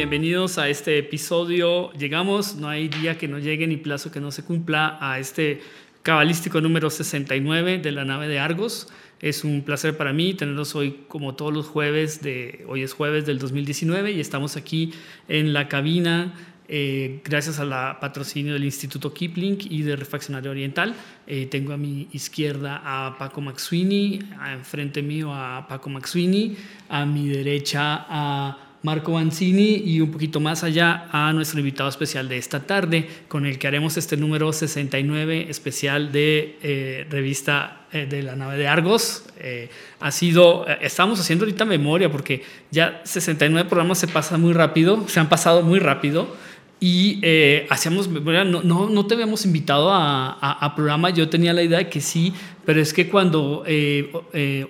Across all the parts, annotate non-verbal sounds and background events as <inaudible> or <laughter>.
bienvenidos a este episodio. Llegamos, no hay día que no llegue ni plazo que no se cumpla a este cabalístico número 69 de la nave de Argos. Es un placer para mí tenerlos hoy como todos los jueves de hoy es jueves del 2019 y estamos aquí en la cabina eh, gracias a la patrocinio del Instituto Kipling y de Refaccionario Oriental. Eh, tengo a mi izquierda a Paco Maxwini, enfrente mío a Paco Maxwini, a mi derecha a Marco Banzini y un poquito más allá a nuestro invitado especial de esta tarde, con el que haremos este número 69 especial de eh, revista eh, de la nave de Argos. Eh, ha sido, estamos haciendo ahorita memoria porque ya 69 programas se pasan muy rápido, se han pasado muy rápido. Y hacíamos, no, no, no, te habíamos invitado a, a, a, programa, yo tenía la idea de que sí, pero es que cuando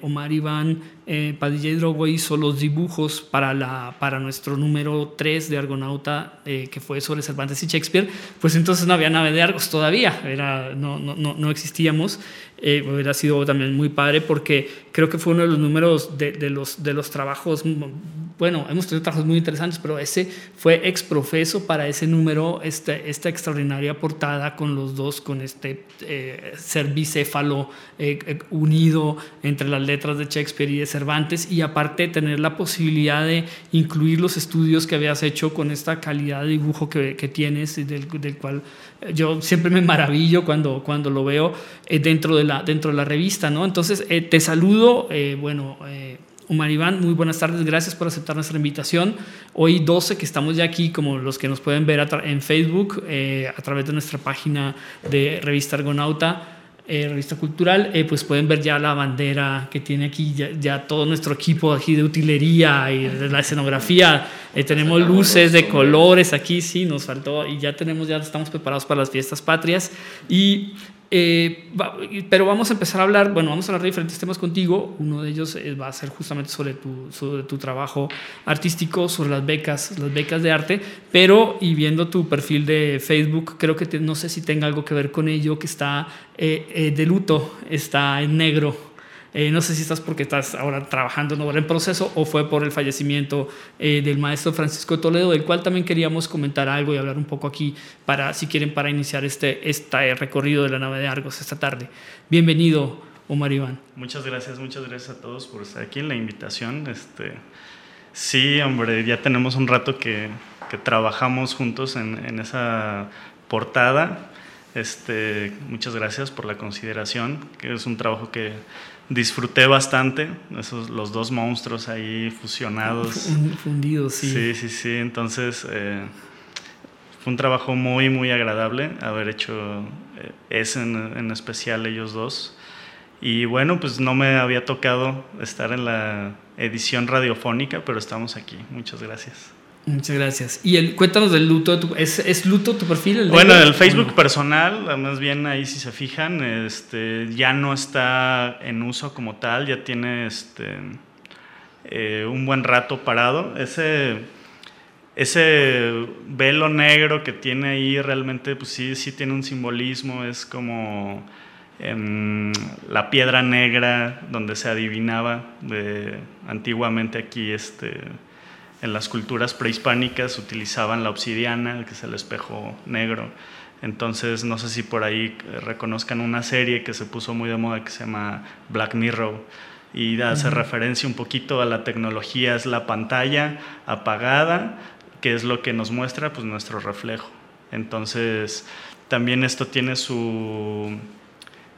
Omar Iván eh, Padilla Hidrogo hizo los dibujos para, la, para nuestro número 3 de Argonauta, eh, que fue sobre Cervantes y Shakespeare, pues entonces no había nave de Argos todavía, era, no, no, no, existíamos. Eh, hubiera sido también muy padre porque creo que fue uno de los números de, de, los, de los trabajos, bueno, hemos tenido trabajos muy interesantes, pero ese fue exprofeso para ese número, esta, esta extraordinaria portada con los dos, con este eh, ser bicéfalo unido entre las letras de Shakespeare y de Cervantes y aparte tener la posibilidad de incluir los estudios que habías hecho con esta calidad de dibujo que, que tienes, del, del, cual eh, yo siempre me maravillo cuando, cuando lo veo eh, dentro, de la, dentro de la revista. ¿no? Entonces, eh, te saludo, eh, bueno... Omar Iván, muy buenas tardes, gracias por aceptar nuestra invitación. Hoy 12 que estamos ya aquí, como los que nos pueden ver en Facebook, a través de nuestra página de Revista Argonauta, eh, revista cultural, eh, pues pueden ver ya la bandera que tiene aquí, ya, todo nuestro equipo aquí de utilería y de la escenografía. Eh, tenemos luces de colores aquí, sí, nos faltó y ya tenemos, ya estamos preparados para las fiestas patrias. Y eh, pero vamos a empezar a hablar, bueno, vamos a hablar de diferentes temas contigo. Uno de ellos eh, va a ser justamente sobre tu, sobre tu trabajo artístico, sobre las becas, las becas de arte, pero y viendo tu perfil de Facebook, creo que no sé si tenga algo que ver con ello, que está eh, de luto, está en negro eh, no sé si estás porque estás ahora trabajando en en proceso o fue por el fallecimiento eh, del maestro Francisco Toledo, del cual también queríamos comentar algo y hablar un poco aquí, para, si quieren, para iniciar este, este recorrido de la nave de Argos esta tarde. Bienvenido, Omar Iván. Muchas gracias, muchas gracias a todos por estar aquí en la invitación. Este, sí, hombre, ya tenemos un rato que, que trabajamos juntos en, en esa portada. Este, muchas gracias por la consideración, que es un trabajo que disfruté bastante, esos, los dos monstruos ahí fusionados. Fundidos, sí. Sí, sí, sí. Entonces, eh, fue un trabajo muy, muy agradable haber hecho eh, ese en, en, especial ellos dos. Y bueno, pues no me había tocado estar en la edición radiofónica, pero estamos aquí. Muchas gracias. Muchas gracias. Y el, cuéntanos del luto. De tu, ¿es, ¿es, luto tu perfil? El bueno, el Facebook personal, más bien ahí si se fijan, este, ya no está en uso como tal, ya tiene este, eh, un buen rato parado. Ese, ese velo negro que tiene ahí realmente, pues sí, sí tiene un simbolismo, es como en la piedra negra donde se adivinaba de, antiguamente aquí este en las culturas prehispánicas utilizaban la obsidiana, que es el espejo negro. Entonces, no sé si por ahí reconozcan una serie que se puso muy de moda que se llama Black Mirror y hace referencia un poquito a la tecnología, es la pantalla apagada, que es lo que nos muestra pues nuestro reflejo. Entonces, también esto tiene su,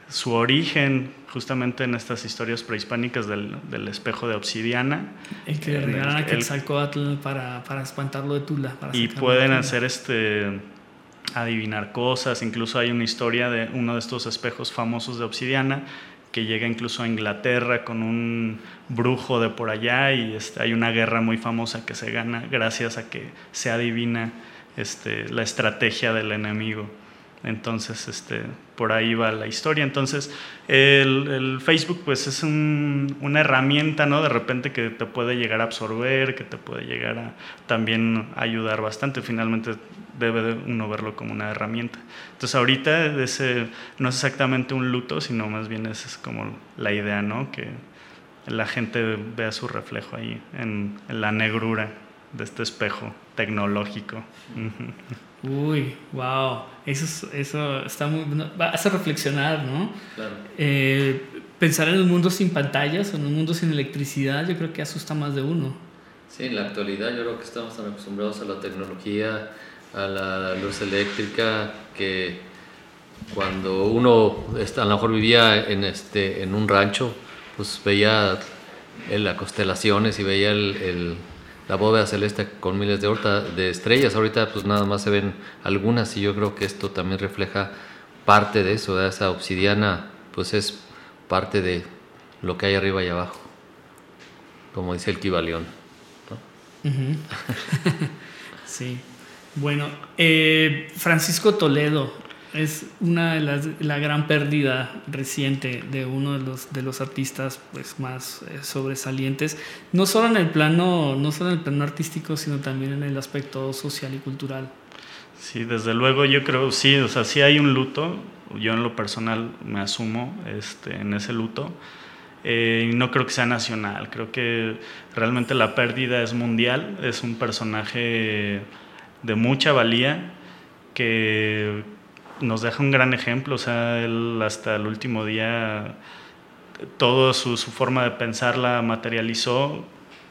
su origen justamente en estas historias prehispánicas del, del espejo de obsidiana. El que le regalan a Quetzalcóatl para, para espantarlo de Tula. Para y pueden hacer este adivinar cosas, incluso hay una historia de uno de estos espejos famosos de obsidiana que llega incluso a Inglaterra con un brujo de por allá y este, hay una guerra muy famosa que se gana gracias a que se adivina este, la estrategia del enemigo. Entonces, este, por ahí va la historia. Entonces, el, Facebook pues es un, una herramienta, ¿no? De repente que te puede llegar a absorber, que te puede llegar a también ayudar bastante. Finalmente debe uno verlo como una herramienta. Entonces, ahorita ese, no es exactamente un luto, sino más bien es, es como la idea, ¿no? Que la gente vea su reflejo ahí en la negrura. de este espejo tecnológico. Uy, wow, eso, eso está muy, hacer reflexionar, ¿no? Claro. Eh, pensar en un mundo sin pantallas o en un mundo sin electricidad, yo creo que asusta más de uno. Sí, en la actualidad yo creo que estamos tan acostumbrados a la tecnología, a la luz eléctrica, que cuando uno a lo mejor vivía en, este, en un rancho, pues veía las constelaciones y veía el la bóveda celeste con miles de, de estrellas. Ahorita pues nada más se ven algunas y yo creo que esto también refleja parte de eso, de esa obsidiana pues es parte de lo que hay arriba y abajo, como dice el Kibalión. <laughs> sí. Bueno, eh, Francisco Toledo, es una de las la gran pérdida reciente de uno de los de los artistas pues más eh, sobresalientes no solo en el plano no solo en el plano artístico sino también en el aspecto social y cultural. Sí desde luego yo creo sí o sea sí hay un luto. Yo en lo personal me asumo este en ese luto. Eh, no creo que sea nacional creo que realmente la pérdida es mundial es un personaje de mucha valía que nos deja un gran ejemplo, o sea, él hasta el último día, toda su, forma de pensar la materializó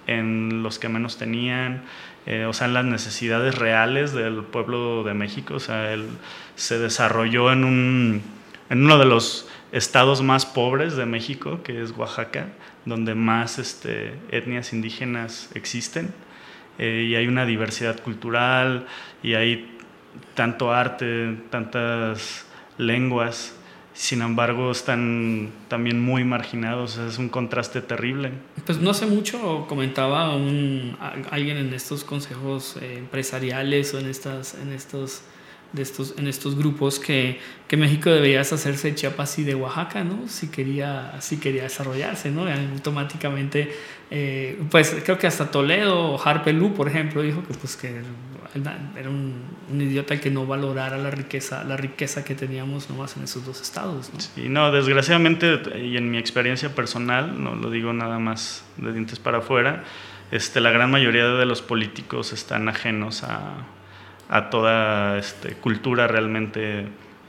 en los que menos tenían, eh, o sea, en las necesidades reales del pueblo de México, o sea, él se desarrolló en, un, en uno de los estados más pobres de México, que es Oaxaca, donde más este, etnias indígenas existen, eh, y hay una diversidad cultural, y hay tanto arte, tantas lenguas, sin embargo están también muy marginados, es un contraste terrible. Pues no hace mucho comentaba alguien en estos consejos eh, empresariales o en, estas, en estos de estos, en estos grupos que, que México debería hacerse Chiapas y de Oaxaca, ¿no? Si quería, si quería desarrollarse, ¿no? Automáticamente, eh, pues creo que hasta Toledo o Harpelú, por ejemplo, dijo que pues que era un, un, idiota que no valorara la riqueza, la riqueza que teníamos nomás en esos dos estados, ¿no? Sí, no, desgraciadamente, y en mi experiencia personal, no lo digo nada más de dientes para afuera, este, la gran mayoría de los políticos están ajenos a a toda este, cultura realmente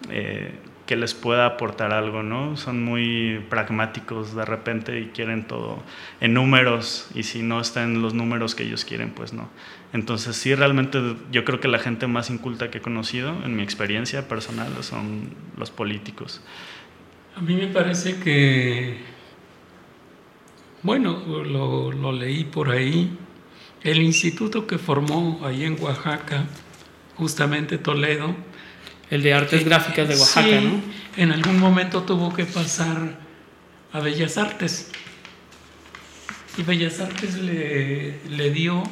eh, que les pueda aportar algo, ¿no? Son muy pragmáticos de repente y quieren todo en números y si no está en los números que ellos quieren, pues no. Entonces sí, realmente yo creo que la gente más inculta que he conocido, en mi experiencia personal, son los políticos. A mí me parece que, bueno, lo, lo leí por ahí, el instituto que formó ahí en Oaxaca, justamente Toledo. El de artes eh, gráficas de Oaxaca, ¿no? En algún momento tuvo que pasar a Bellas Artes. Y Bellas Artes le, le dio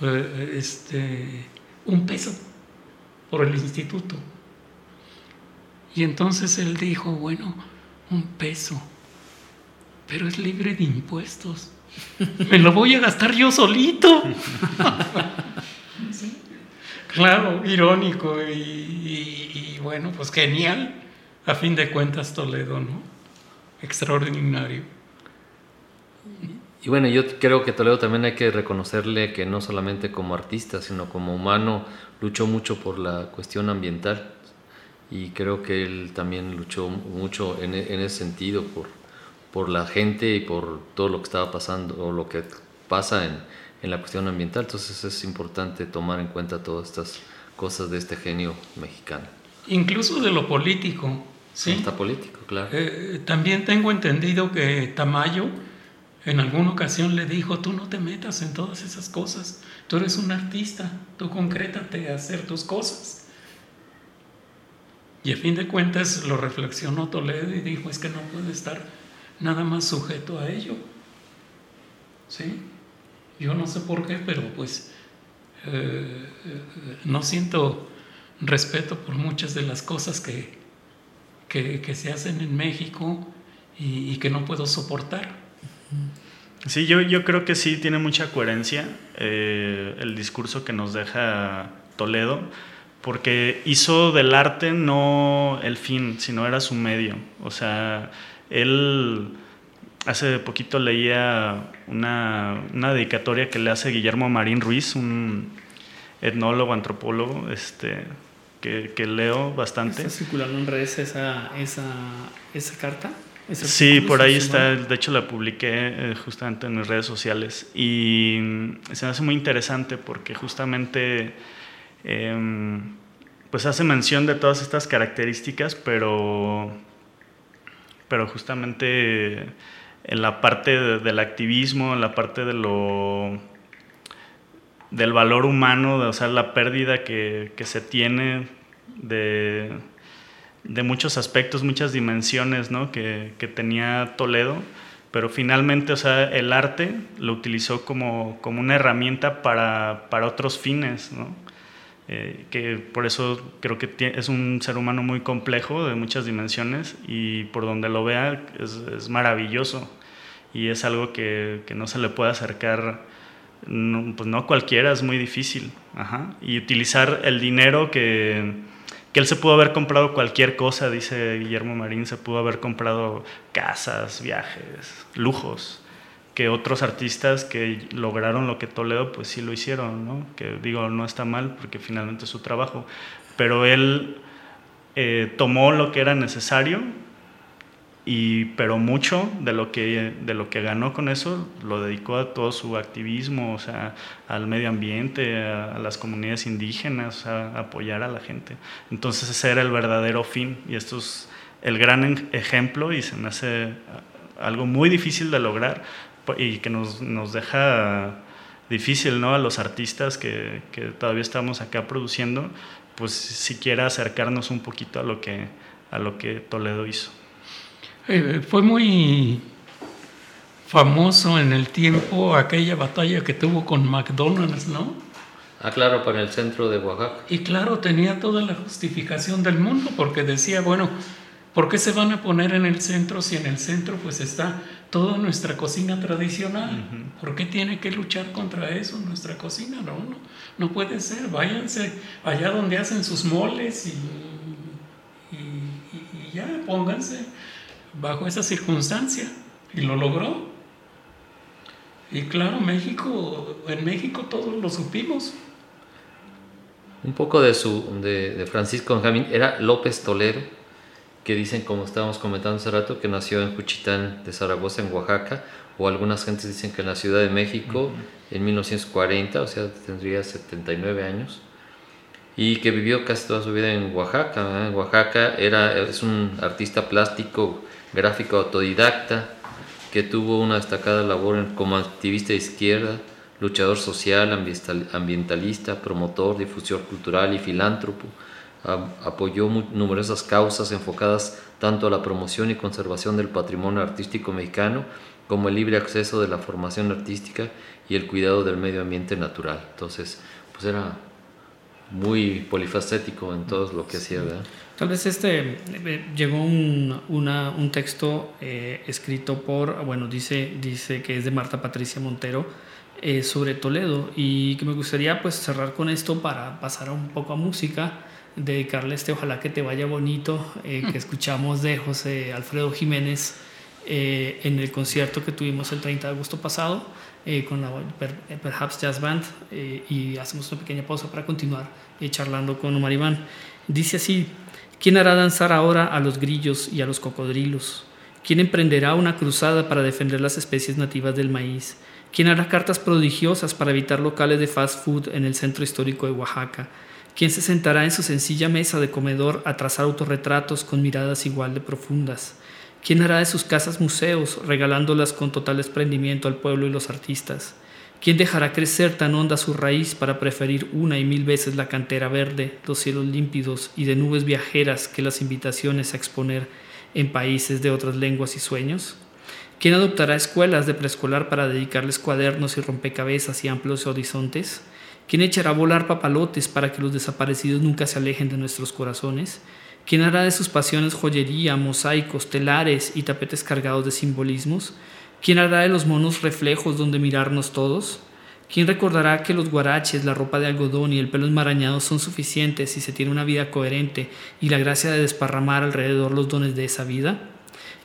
este, un peso por el instituto. Y entonces él dijo, bueno, un peso, pero es libre de impuestos. Me lo voy a gastar yo solito. <laughs> Claro, irónico y, bueno, pues genial. A fin de cuentas, Toledo, ¿no? Extraordinario. Y bueno, yo creo que Toledo también hay que reconocerle que no solamente como artista, sino como humano, luchó mucho por la cuestión ambiental. Y creo que él también luchó mucho en, en ese sentido, por, por la gente y por todo lo que estaba pasando, o lo que pasa en, en la cuestión ambiental. Entonces es importante tomar en cuenta todas estas cosas de este genio mexicano. Incluso de lo político. ¿sí? Está político, claro. Eh, también tengo entendido que Tamayo en alguna ocasión le dijo, tú no te metas en todas esas cosas, tú eres un artista, tú concrétate a hacer tus cosas. Y a fin de cuentas lo reflexionó Toledo y dijo, es que no puede estar nada más sujeto a ello. ¿Sí? Yo no sé por qué, pero pues eh, eh, no siento respeto por muchas de las cosas que, que, se hacen en México y, que no puedo soportar. Sí, yo, yo creo que sí tiene mucha coherencia eh, el discurso que nos deja Toledo, porque hizo del arte no el fin, sino era su medio. O sea, él hace poquito leía una, una, dedicatoria que le hace Guillermo Marín Ruiz, un etnólogo, antropólogo, este, que, que leo bastante. ¿Está circulando en redes esa, esa, esa carta? Sí, por ahí está, de hecho la publiqué eh, justamente en mis redes sociales y se me hace muy interesante porque justamente em, pues hace mención de todas estas características, pero, pero justamente en la parte del activismo, en la parte de lo del valor humano, de, o sea, la pérdida que, que se tiene de de muchos aspectos, muchas dimensiones que, tenía Toledo, pero finalmente o sea, el arte lo utilizó como, como una herramienta para, para otros fines, eh, que por eso creo que es un ser humano muy complejo, de muchas dimensiones, y por donde lo vea es, maravilloso, y es algo que, que, no se le puede acercar, no, pues no cualquiera, es muy difícil, y utilizar el dinero que que él se pudo haber comprado cualquier cosa, dice Guillermo Marín, se pudo haber comprado casas, viajes, lujos, que otros artistas que lograron lo que Toledo, pues sí lo hicieron, ¿no? Que digo, no está mal porque finalmente es su trabajo, pero él eh, tomó lo que era necesario y, pero mucho de lo, que, ganó con eso lo dedicó a todo su activismo, o sea, al medio ambiente, a, las comunidades indígenas, a apoyar a la gente. Entonces ese era el verdadero fin y esto es el gran ejemplo y se me hace algo muy difícil de lograr y que nos, deja difícil ¿no? a los artistas que, todavía estamos acá produciendo, pues siquiera acercarnos un poquito a lo que Toledo hizo. Eh, fue muy famoso en el tiempo aquella batalla que tuvo con McDonald's, ¿no? Ah, claro, para el centro de Oaxaca. Y claro, tenía toda la justificación del mundo, porque decía, bueno, ¿por qué se van a poner en el centro si en el centro pues está toda nuestra cocina tradicional? ¿Por qué tiene que luchar contra eso nuestra cocina? No, no, no puede ser. Váyanse allá donde hacen sus moles y, y ya, pónganse bajo esa circunstancia y lo logró. Y claro, México, en México todos lo supimos. Un poco de, su, de, Francisco Benjamín era López Toledo, que dicen, como estábamos comentando hace rato, que nació en Juchitán de Zaragoza, en Oaxaca, o algunas gentes dicen que en la Ciudad de México en 1940, o sea, tendría 79 años, y que vivió casi toda su vida en Oaxaca. En Oaxaca era, es un artista plástico gráfico autodidacta, que tuvo una destacada labor como activista de izquierda, luchador social, ambientalista, promotor, difusor cultural y filántropo. Apoyó numerosas causas enfocadas tanto a la promoción y conservación del patrimonio artístico mexicano como el libre acceso de la formación artística y el cuidado del medio ambiente natural. Entonces, pues era muy polifacético en todo lo que hacía, ¿verdad? Tal vez este eh, llegó un, un texto eh, escrito por, bueno, dice, dice que es de Marta Patricia Montero eh, sobre Toledo y que me gustaría pues cerrar con esto para pasar un poco a música, dedicarle este Ojalá que te vaya bonito que mm. escuchamos de José Alfredo Jiménez en el concierto que tuvimos el 30 de agosto pasado con la Perhaps Jazz Band y hacemos una pequeña pausa para continuar charlando con Omar Iván. Dice así, ¿quién hará danzar ahora a los grillos y a los cocodrilos? ¿Quién emprenderá una cruzada para defender las especies nativas del maíz? ¿Quién hará cartas prodigiosas para evitar locales de fast food en el centro histórico de Oaxaca? ¿Quién se sentará en su sencilla mesa de comedor a trazar autorretratos con miradas igual de profundas? ¿Quién hará de sus casas museos, regalándolas con total desprendimiento al pueblo y los artistas? ¿Quién dejará crecer tan honda su raíz para preferir una y mil veces la cantera verde, los cielos límpidos y de nubes viajeras que las invitaciones a exponer en países de otras lenguas y sueños? ¿Quién adoptará escuelas de preescolar para dedicarles cuadernos y rompecabezas y amplios horizontes? ¿Quién echará a volar papalotes para que los desaparecidos nunca se alejen de nuestros corazones? ¿Quién hará de sus pasiones joyería, mosaicos, telares y tapetes cargados de simbolismos? ¿Quién hará de los monos reflejos donde mirarnos todos? ¿Quién recordará que los guaraches, la ropa de algodón y el pelo enmarañado son suficientes si se tiene una vida coherente y la gracia de desparramar alrededor los dones de esa vida?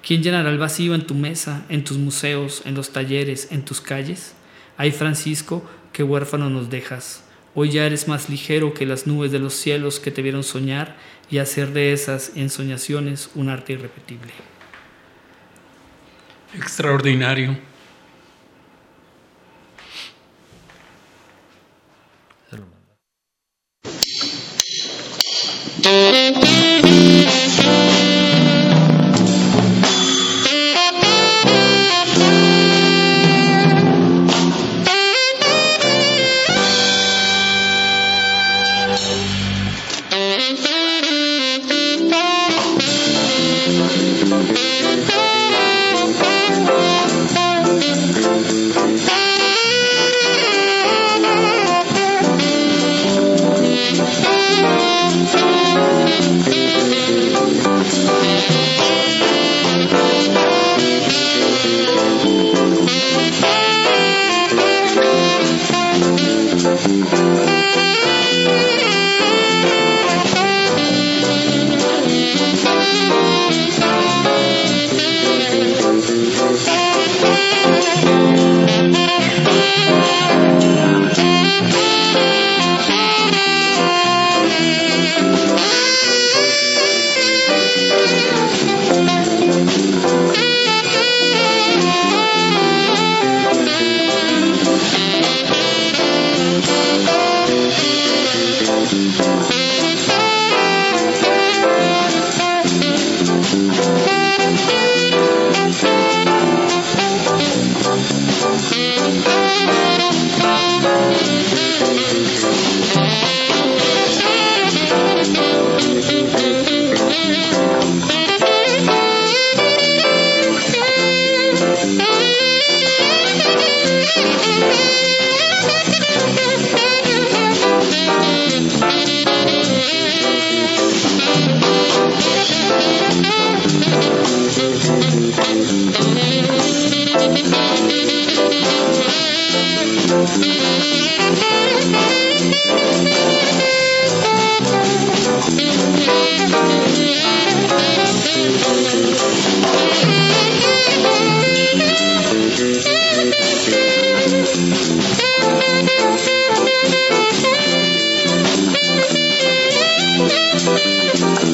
¿Quién llenará el vacío en tu mesa, en tus museos, en los talleres, en tus calles? Ay, Francisco, qué huérfano nos dejas. Hoy ya eres más ligero que las nubes de los cielos que te vieron soñar y hacer de esas ensoñaciones un arte irrepetible extraordinario. Thank you.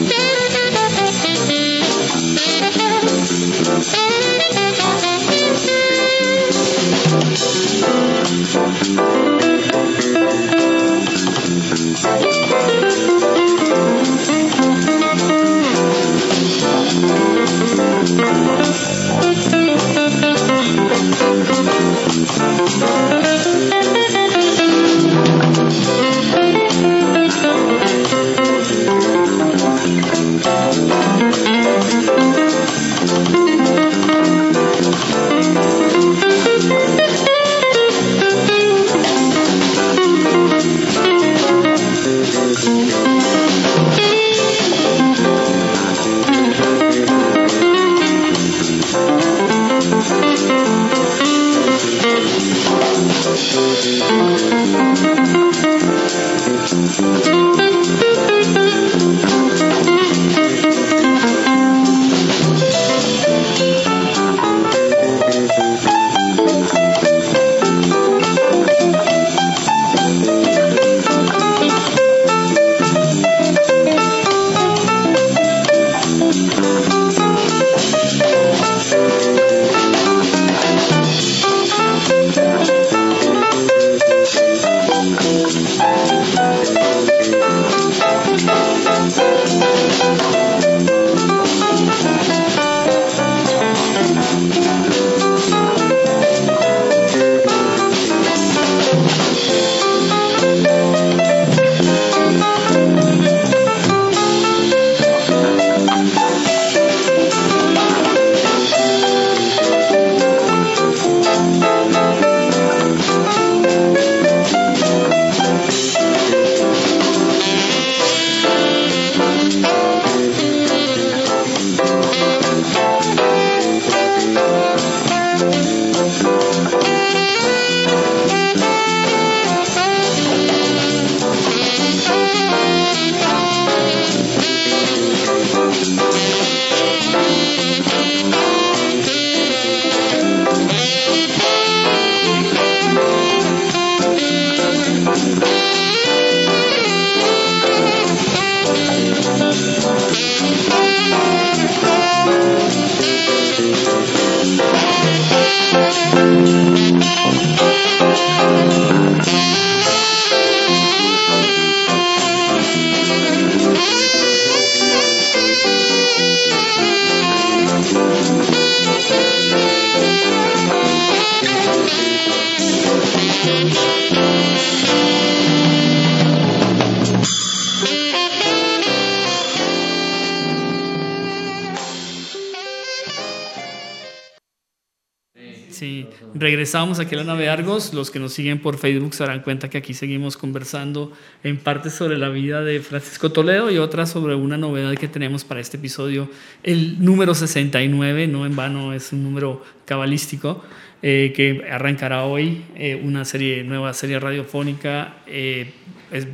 Regresamos aquí a la nave Argos. Los que nos siguen por Facebook se darán cuenta que aquí seguimos conversando en parte sobre la vida de Francisco Toledo y otra sobre una novedad que tenemos para este episodio, el número 69, no en vano es un número cabalístico, eh, que arrancará hoy eh, una serie, nueva serie radiofónica eh,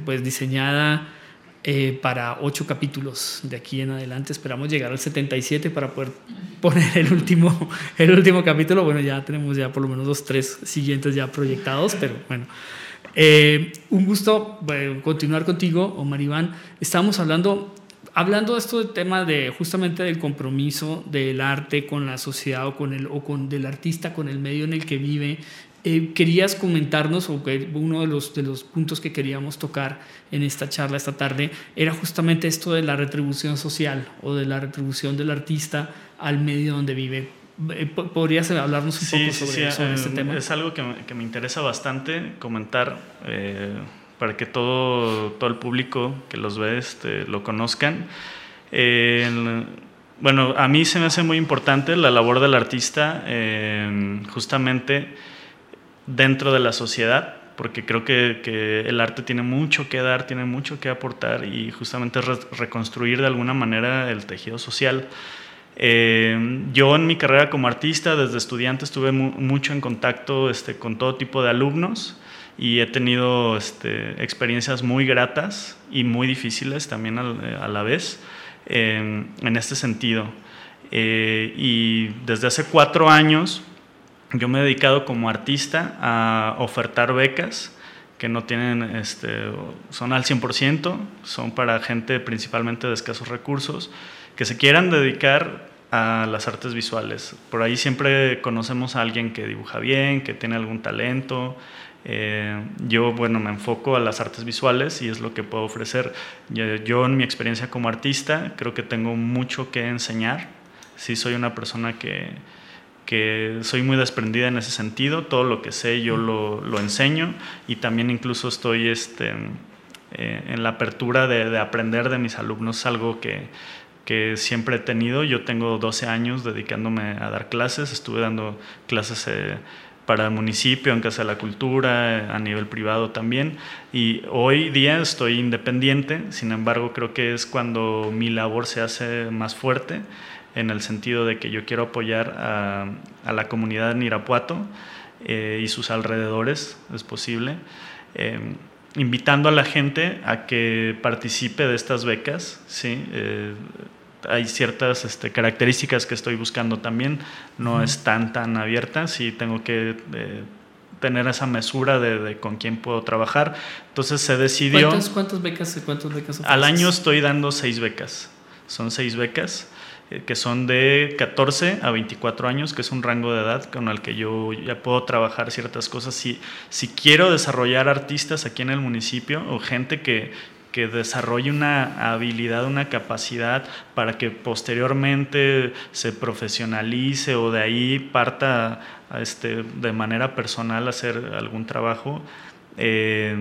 pues diseñada eh, para ocho capítulos de aquí en adelante. Esperamos llegar al 77 para poder poner el último, el último capítulo. Bueno, ya tenemos ya por lo menos los tres siguientes ya proyectados, pero bueno. Eh, un gusto eh, continuar contigo, Omar Iván. Estábamos hablando, hablando de esto del tema de justamente del compromiso del arte con la sociedad o con el o con del artista con el medio en el que vive eh, querías comentarnos, o que uno de los, de los puntos que queríamos tocar en esta charla esta tarde era justamente esto de la retribución social o de la retribución del artista al medio donde vive. Eh, ¿Podrías hablarnos un poco sobre, este eh, tema? Es algo que me, que me interesa bastante comentar para que todo, todo el público que los ve este, lo conozcan. bueno, a mí se me hace muy importante la labor del artista, justamente dentro de la sociedad, porque creo que, el arte tiene mucho que dar, tiene mucho que aportar y justamente reconstruir de alguna manera el tejido social. Eh, yo en mi carrera como artista, desde estudiante, estuve mucho en contacto este, con todo tipo de alumnos y he tenido este, experiencias muy gratas y muy difíciles también a, la vez eh, en este sentido. Eh, y desde hace cuatro años yo me he dedicado como artista a ofertar becas que no tienen, este, son al 100%, son para gente principalmente de escasos recursos, que se quieran dedicar a las artes visuales. Por ahí siempre conocemos a alguien que dibuja bien, que tiene algún talento. Eh, yo, bueno, me enfoco a las artes visuales y es lo que puedo ofrecer. Yo, yo, en mi experiencia como artista creo que tengo mucho que enseñar. Sí soy una persona que, que soy muy desprendida en ese sentido, todo lo que sé yo lo, lo enseño y también incluso estoy este, eh, en la apertura de, de, aprender de mis alumnos, algo que, que, siempre he tenido. Yo tengo 12 años dedicándome a dar clases, estuve dando clases eh, para el municipio, en Casa de la Cultura, a nivel privado también, y hoy día estoy independiente, sin embargo creo que es cuando mi labor se hace más fuerte en el sentido de que yo quiero apoyar a, la comunidad en Irapuato eh, y sus alrededores, es posible, eh, invitando a la gente a que participe de estas becas. ¿sí? Eh, hay ciertas este, características que estoy buscando también, no es tan, tan abierta, sí tengo que tener esa mesura de, con quién puedo trabajar. Entonces se decidió... ¿Cuántas, cuántas becas, cuántas becas Al año estoy dando seis becas, son seis becas. Eh, que son de 14 a 24 años, que es un rango de edad con el que yo ya puedo trabajar ciertas cosas. Si, si quiero desarrollar artistas aquí en el municipio o gente que, que desarrolle una habilidad, una capacidad para que posteriormente se profesionalice o de ahí parta este, de manera personal hacer algún trabajo, eh,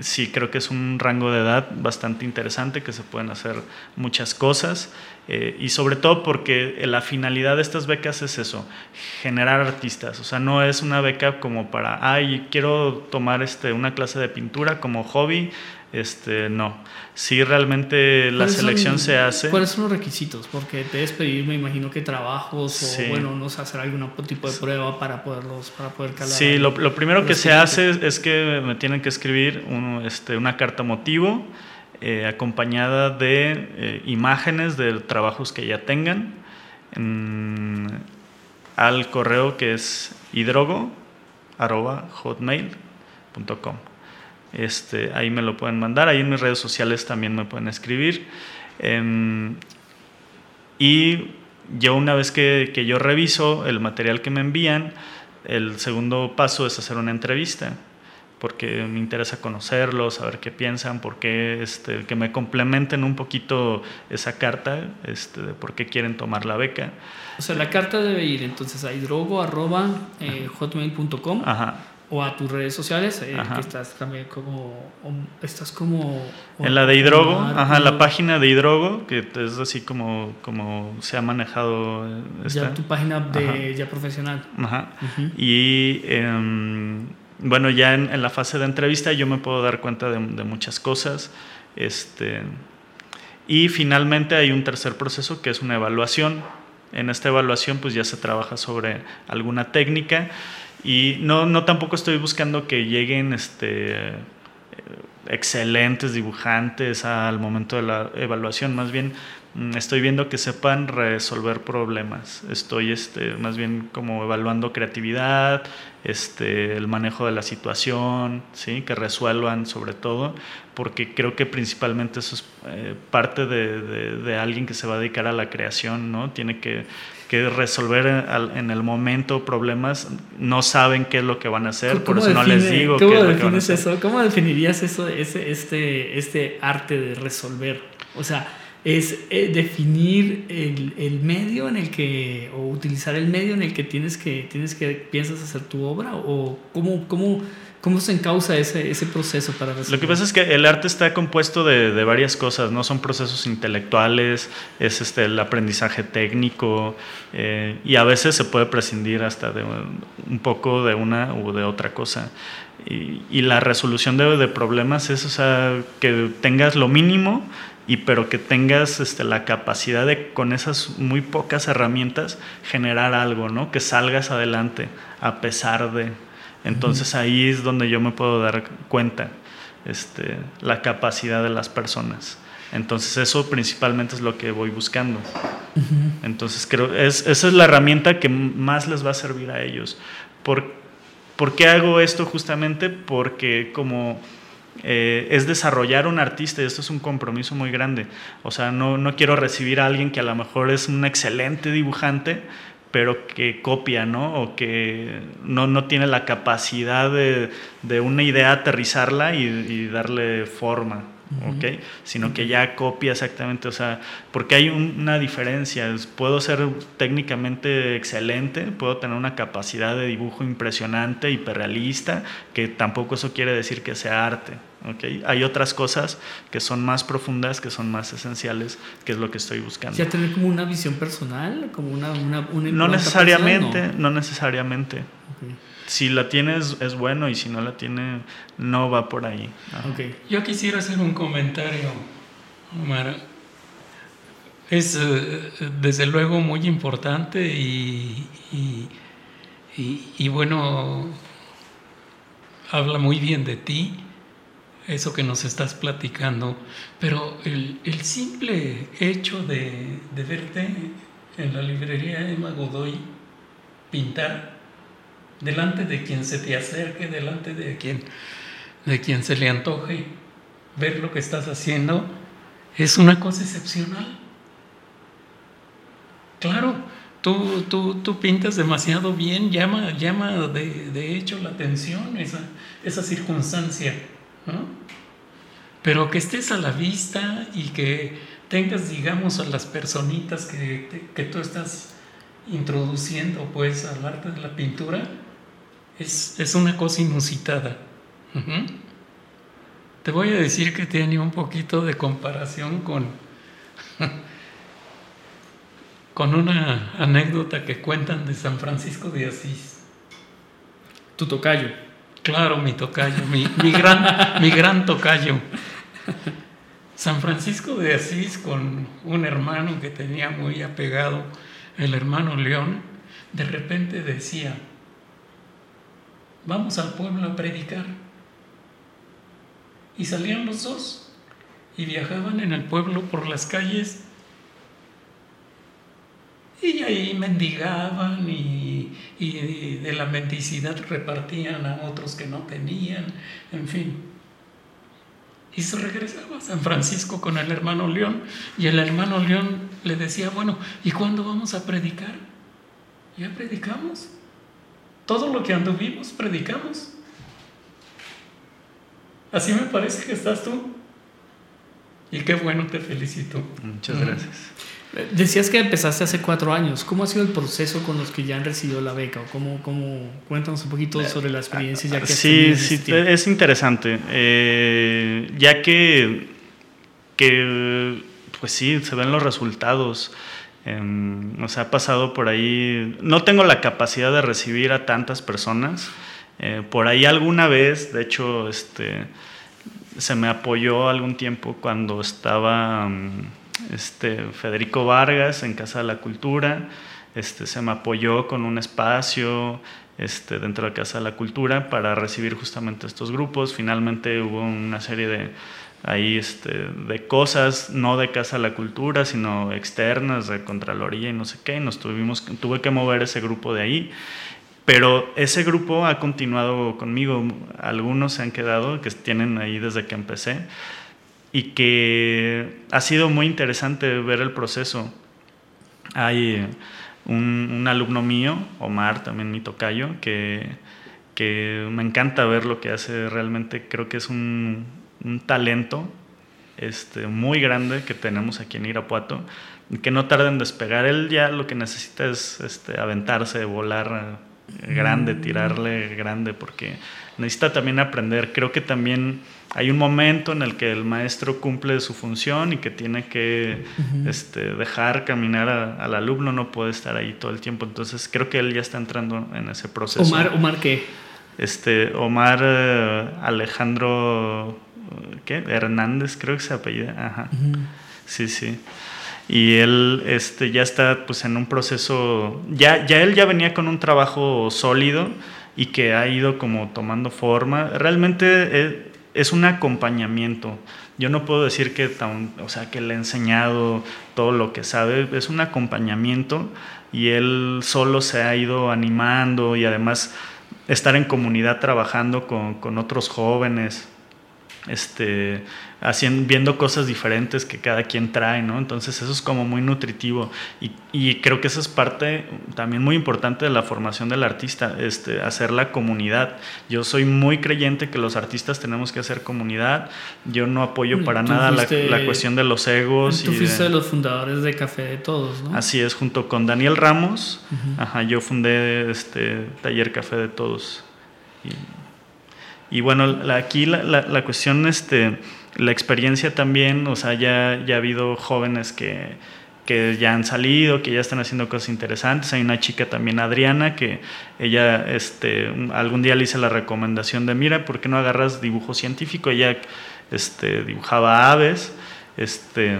sí, creo que es un rango de edad bastante interesante, que se pueden hacer muchas cosas eh, y sobre todo porque la finalidad de estas becas es eso, generar artistas. O sea, no es una beca como para, ay, quiero tomar este, una clase de pintura como hobby, este, no. Si realmente la selección se hace. ¿Cuáles son los requisitos? Porque debes pedir, me imagino que trabajos o, bueno, no sé, hacer algún tipo de prueba para poderlos, para poder calar. Sí, lo, lo primero que se hace es que me tienen que escribir este, una carta motivo eh, acompañada de eh, imágenes de trabajos que ya tengan al correo que es hidrogo.hotmail.com. Este, ahí me lo pueden mandar, ahí en mis redes sociales también me pueden escribir. Em, y yo una vez que, que, yo reviso el material que me envían, el segundo paso es hacer una entrevista, porque me interesa conocerlos, saber qué piensan, por qué, este, que me complementen un poquito esa carta, este, de por qué quieren tomar la beca. O sea, la carta debe ir entonces a hidrogo.hotmail.com. Ajá o a tus redes sociales, eh, que estás también como, estás como... En la de Hidrogo, ajá, la página de Hidrogo, que es así como, como se ha manejado. Esta. Ya tu página de, ya profesional. Ajá. Y em, bueno, ya en, la fase de entrevista yo me puedo dar cuenta de, de muchas cosas. Este, y finalmente hay un tercer proceso que es una evaluación. En esta evaluación pues ya se trabaja sobre alguna técnica y no, no tampoco estoy buscando que lleguen este, excelentes dibujantes al momento de la evaluación, más bien mm, estoy viendo que sepan resolver problemas. Estoy este, más bien como evaluando creatividad, este, el manejo de la situación, ¿sí? que resuelvan sobre todo, porque creo que principalmente eso es eh, parte de, de, de, alguien que se va a dedicar a la creación, ¿no? Tiene que que resolver en, el momento problemas, no saben qué es lo que van a hacer, por eso no les digo qué es lo que van a hacer. Eso? ¿Cómo definirías eso, ese, este, este arte de resolver? O sea, es eh, definir el, el, medio en el que, o utilizar el medio en el que tienes que, tienes que piensas hacer tu obra, o cómo, cómo ¿Cómo se encausa ese, ese proceso para resolver? Lo que pasa es que el arte está compuesto de, de, varias cosas, ¿no? Son procesos intelectuales, es este, el aprendizaje técnico eh, y a veces se puede prescindir hasta de un poco de una u de otra cosa. Y, y la resolución de, de, problemas es, o sea, que tengas lo mínimo y pero que tengas este, la capacidad de con esas muy pocas herramientas generar algo, ¿no? Que salgas adelante a pesar de entonces ahí es donde yo me puedo dar cuenta este, la capacidad de las personas. Entonces eso principalmente es lo que voy buscando. Entonces creo es, esa es la herramienta que más les va a servir a ellos. ¿Por, ¿por qué hago esto justamente? Porque como eh, es desarrollar un artista y esto es un compromiso muy grande. O sea, no, no quiero recibir a alguien que a lo mejor es un excelente dibujante, pero que copia, ¿no? O que no, no tiene la capacidad de, de una idea aterrizarla y, y darle forma, ¿ok? Sino que ya copia exactamente, o sea, porque hay una diferencia. Puedo ser técnicamente excelente, puedo tener una capacidad de dibujo impresionante, hiperrealista, que tampoco eso quiere decir que sea arte. Okay. Hay otras cosas que son más profundas, que son más esenciales, que es lo que estoy buscando. ¿Ya tener como una visión personal? como una, una, No necesariamente, no. necesariamente. Si la tienes es bueno y si no la tiene no va por ahí. Okay. Yo quisiera hacer un comentario, Omar. Es eh, desde luego muy importante y, y, y, y bueno, habla muy bien de ti eso que nos estás platicando, pero el, el simple hecho de, de, verte en la librería Emma Godoy pintar delante de quien se te acerque, delante de quien, de quien se le antoje ver lo que estás haciendo, es una cosa excepcional. Claro, tú, tú, tú pintas demasiado bien, llama, llama de, de hecho la atención esa, esa circunstancia pero que estés a la vista y que tengas, digamos, a las personitas que, que tú estás introduciendo pues al arte de la pintura, es, es una cosa inusitada. Te voy a decir que tiene un poquito de comparación con, <laughs> con una anécdota que cuentan de San Francisco de Asís. Tu tocayo. Claro, mi tocayo, mi, gran, mi gran tocayo. San Francisco de Asís con un hermano que tenía muy apegado, el hermano León, de repente decía, vamos al pueblo a predicar. Y salían los dos y viajaban en el pueblo por las calles y ahí mendigaban y, y, de la mendicidad repartían a otros que no tenían, en fin. Y se regresaba a San Francisco con el hermano León y el hermano León le decía, bueno, ¿y cuándo vamos a predicar? Ya predicamos. Todo lo que anduvimos, predicamos. Así me parece que estás tú. Y qué bueno, te felicito. Muchas gracias. Decías que empezaste hace cuatro años. ¿Cómo ha sido el proceso con los que ya han recibido la beca? ¿Cómo, cómo, cuéntanos un poquito sobre la experiencia ya que Sí, sí, es interesante. Eh, ya que, que, pues sí, se ven los resultados. Em, o sea, ha pasado por ahí. No tengo la capacidad de recibir a tantas personas. Eh, por ahí alguna vez, de hecho, este, se me apoyó algún tiempo cuando estaba mm, este, Federico Vargas en Casa de la Cultura. Este, se me apoyó con un espacio este, dentro de Casa de la Cultura para recibir justamente estos grupos. Finalmente hubo una serie de, ahí, este, de cosas, no de Casa de la Cultura, sino externas, de Contraloría y no sé qué. Nos tuvimos, tuve que mover ese grupo de ahí. Pero ese grupo ha continuado conmigo, algunos se han quedado, que tienen ahí desde que empecé, y que ha sido muy interesante ver el proceso. Hay un, alumno mío, Omar, también mi tocayo, que, que, me encanta ver lo que hace, realmente creo que es un, un talento este, muy grande que tenemos aquí en Irapuato, que no tarda en despegar. Él ya lo que necesita es este, aventarse, volar grande, tirarle grande, porque necesita también aprender. Creo que también hay un momento en el que el maestro cumple su función y que tiene que este, dejar caminar al alumno, no puede estar ahí todo el tiempo. Entonces creo que él ya está entrando en ese proceso. Omar, Omar qué? Este, Omar eh, Alejandro, ¿qué? Hernández, creo que se apellida. Ajá. Sí, sí y él este, ya está pues, en un proceso, ya, ya él ya venía con un trabajo sólido y que ha ido como tomando forma. Realmente es, un acompañamiento. Yo no puedo decir que, o sea, que le he enseñado todo lo que sabe, es un acompañamiento y él solo se ha ido animando y además estar en comunidad trabajando con, con otros jóvenes este, haciendo, viendo cosas diferentes que cada quien trae, ¿no? Entonces eso es como muy nutritivo y, y, creo que eso es parte también muy importante de la formación del artista, este, hacer la comunidad. Yo soy muy creyente que los artistas tenemos que hacer comunidad, yo no apoyo mm, para nada la, la, cuestión de los egos. Tú fuiste de, los fundadores de Café de Todos, ¿no? Así es, junto con Daniel Ramos, ajá, yo fundé este taller Café de Todos. Y, y bueno, aquí la, la, cuestión, este, la experiencia también, o sea, ya, ya ha habido jóvenes que, que ya han salido, que ya están haciendo cosas interesantes. Hay una chica también, Adriana, que ella este, algún día le hice la recomendación de, mira, ¿por qué no agarras dibujo científico? Ella este, dibujaba aves. Este,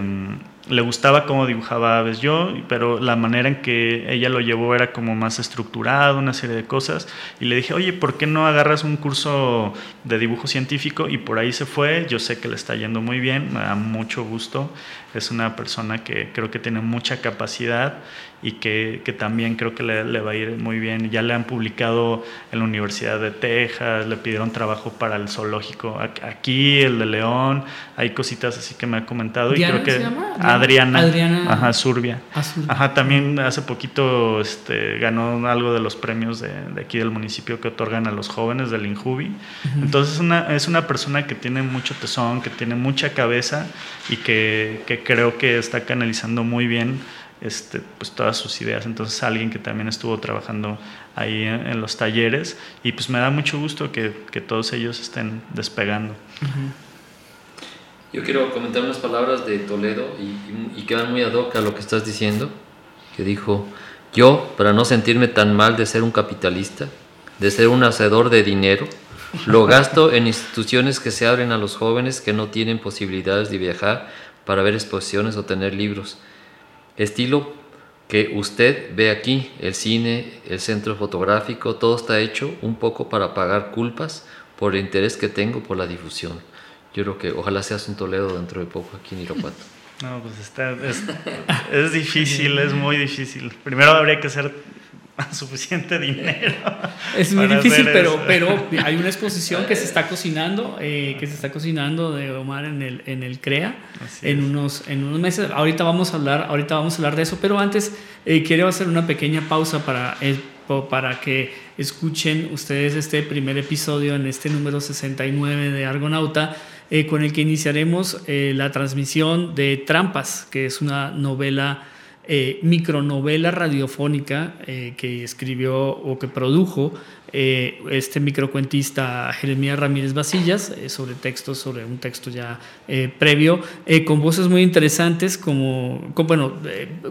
le gustaba cómo dibujaba aves yo, pero la manera en que ella lo llevó era como más estructurado, una serie de cosas. Y le dije, oye, ¿por qué no agarras un curso de dibujo científico? Y por ahí se fue. Yo sé que le está yendo muy bien, me da mucho gusto. Es una persona que creo que tiene mucha capacidad y que, que también creo que le, le, va a ir muy bien. Ya le han publicado en la Universidad de Texas, le pidieron trabajo para el zoológico aquí, el de León, hay cositas así que me ha comentado. y creo que se llama? Adriana, Adriana. Ajá, Surbia. Ah, Surbia. Ajá, también hace poquito este, ganó algo de los premios de, de, aquí del municipio que otorgan a los jóvenes del Injubi. Entonces una, es una persona que tiene mucho tesón, que tiene mucha cabeza y que, que creo que está canalizando muy bien este, pues todas sus ideas. Entonces alguien que también estuvo trabajando ahí en, los talleres y pues me da mucho gusto que, que todos ellos estén despegando. Yo quiero comentar unas palabras de Toledo y, y, quedan muy ad hoc a lo que estás diciendo, que dijo, yo, para no sentirme tan mal de ser un capitalista, de ser un hacedor de dinero, lo <laughs> gasto en instituciones que se abren a los jóvenes que no tienen posibilidades de viajar para ver exposiciones o tener libros estilo que usted ve aquí, el cine, el centro fotográfico, todo está hecho un poco para pagar culpas por el interés que tengo por la difusión. Yo creo que ojalá seas un Toledo dentro de poco aquí en Irapuato. <laughs> No, pues está, es, es difícil, es muy difícil. Primero habría que ser <laughs> suficiente dinero. <laughs> Es muy difícil, pero, pero hay una exposición que se <laughs> está cocinando, eh, que se está cocinando de Omar en el, en el CREA en unos, en unos meses. Ahorita vamos a hablar, ahorita vamos a hablar de eso, pero antes eh, quiero hacer una pequeña pausa para, eh, para que escuchen ustedes este primer episodio en este número 69 de Argonauta con el que iniciaremos la transmisión de Trampas, que es una novela eh, micronovela radiofónica eh, que escribió o que produjo eh, este microcuentista Jeremías Ramírez Basillas sobre textos, sobre un texto ya previo, con voces muy interesantes, como, bueno,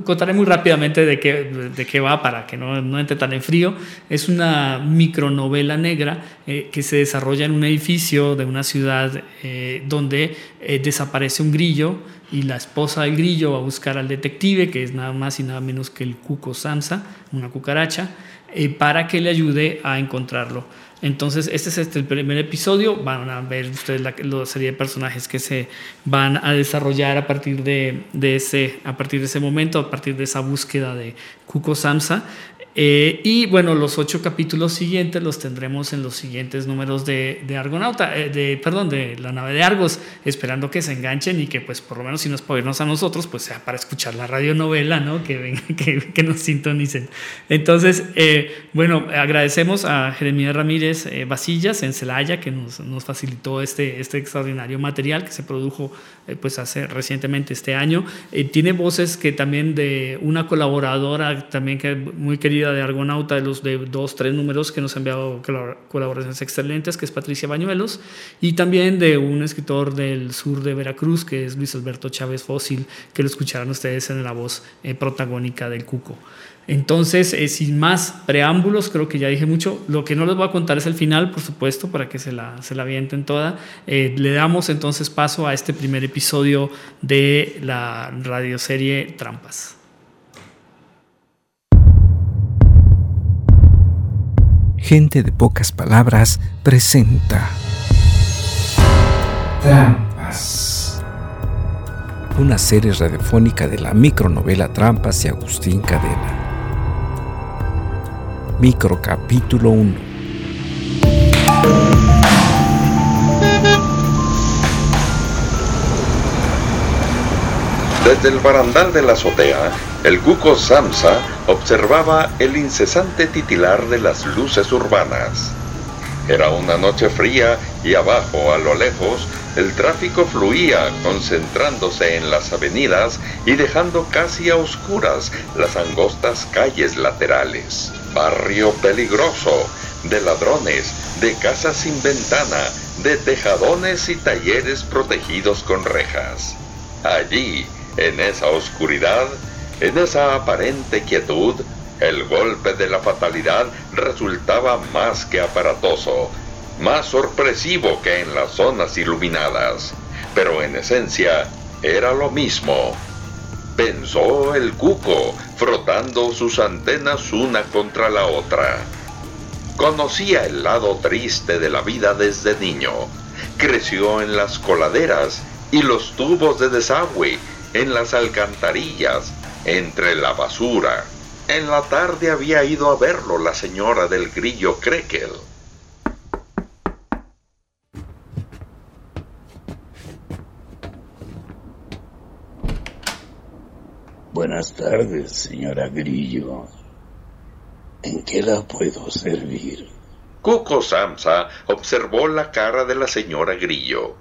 contaré muy rápidamente de qué, de qué va para que no, no entre tan en frío. Es una micronovela negra que se desarrolla en un edificio de una ciudad donde desaparece un grillo y la esposa del grillo va a buscar al detective, que es nada más y nada menos que el cuco Samsa, una cucaracha, eh, para que le ayude a encontrarlo. Entonces, este es este el primer episodio. Van a ver ustedes la, serie de personajes que se van a desarrollar a partir de, ese, a partir de ese momento, a partir de esa búsqueda de Cuco Samsa. Eh, y bueno, los ocho capítulos siguientes los tendremos en los siguientes números de, Argonauta, eh, de, perdón, de la nave de Argos, esperando que se enganchen y que pues por lo menos si nos podemos a nosotros, pues sea para escuchar la radionovela, ¿no? Que, <laughs> que, que nos sintonicen. Entonces, eh, bueno, agradecemos a Jeremías Ramírez Basillas en Celaya que nos, nos, facilitó este, este extraordinario material que se produjo pues hace recientemente este año. tiene voces que también de una colaboradora también que muy querida de Argonauta, de los de dos, tres números que nos ha enviado colaboraciones excelentes, que es Patricia Bañuelos, y también de un escritor del sur de Veracruz, que es Luis Alberto Chávez Fósil, que lo escucharán ustedes en la voz eh, protagónica del Cuco. Entonces, eh, sin más preámbulos, creo que ya dije mucho. Lo que no les voy a contar es el final, por supuesto, para que se la, se la avienten toda. Eh, le damos entonces paso a este primer episodio de la radioserie Trampas. Gente de pocas palabras presenta Trampas. Una serie radiofónica de la micronovela Trampas y Agustín Cadena. Microcapítulo 1. Desde el barandal de la azotea, el cuco Samsa observaba el incesante titilar de las luces urbanas. Era una noche fría y abajo, a lo lejos, el tráfico fluía concentrándose en las avenidas y dejando casi a oscuras las angostas calles laterales. Barrio peligroso, de ladrones, de casas sin ventana, de tejadones y talleres protegidos con rejas. Allí, en esa oscuridad, en esa aparente quietud, el golpe de la fatalidad resultaba más que aparatoso, más sorpresivo que en las zonas iluminadas, pero en esencia era lo mismo. Pensó el cuco, frotando sus antenas una contra la otra. Conocía el lado triste de la vida desde niño. Creció en las coladeras y los tubos de desagüe, en las alcantarillas, entre la basura. En la tarde había ido a verlo la señora del grillo Crekel. Buenas tardes, señora Grillo. ¿En qué la puedo servir? Cuco Samsa observó la cara de la señora Grillo.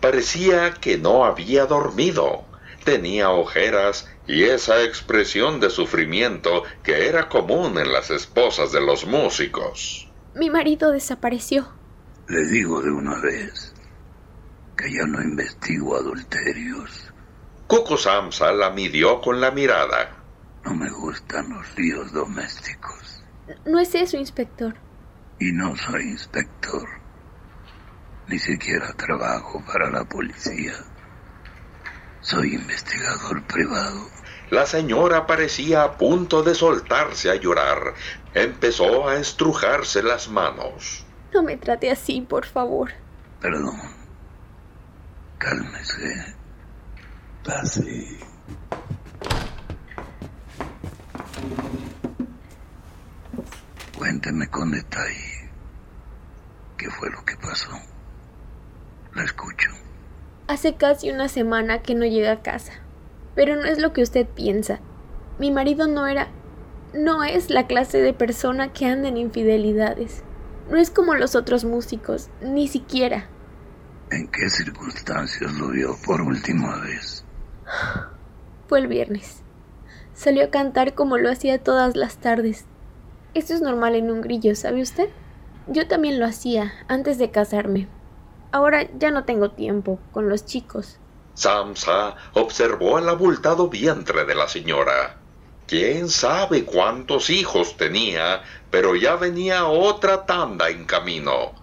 Parecía que no había dormido. Tenía ojeras y esa expresión de sufrimiento que era común en las esposas de los músicos. Mi marido desapareció. Le digo de una vez que ya no investigo adulterios. Cuco Samsa la midió con la mirada. No me gustan los líos domésticos. No es eso, inspector. Y no soy inspector. Ni siquiera trabajo para la policía. Soy investigador privado. La señora parecía a punto de soltarse a llorar. Empezó a estrujarse las manos. No me trate así, por favor. Perdón. Cálmese. Pase. Cuénteme con detalle qué fue lo que pasó. La escucho. Hace casi una semana que no llega a casa. Pero no es lo que usted piensa. Mi marido no era... no es la clase de persona que anda en infidelidades. No es como los otros músicos, ni siquiera. ¿En qué circunstancias lo vio por última vez? Fue el viernes. Salió a cantar como lo hacía todas las tardes. Esto es normal en un grillo, ¿sabe usted? Yo también lo hacía antes de casarme. Ahora ya no tengo tiempo con los chicos. Samsa observó el abultado vientre de la señora. Quién sabe cuántos hijos tenía, pero ya venía otra tanda en camino.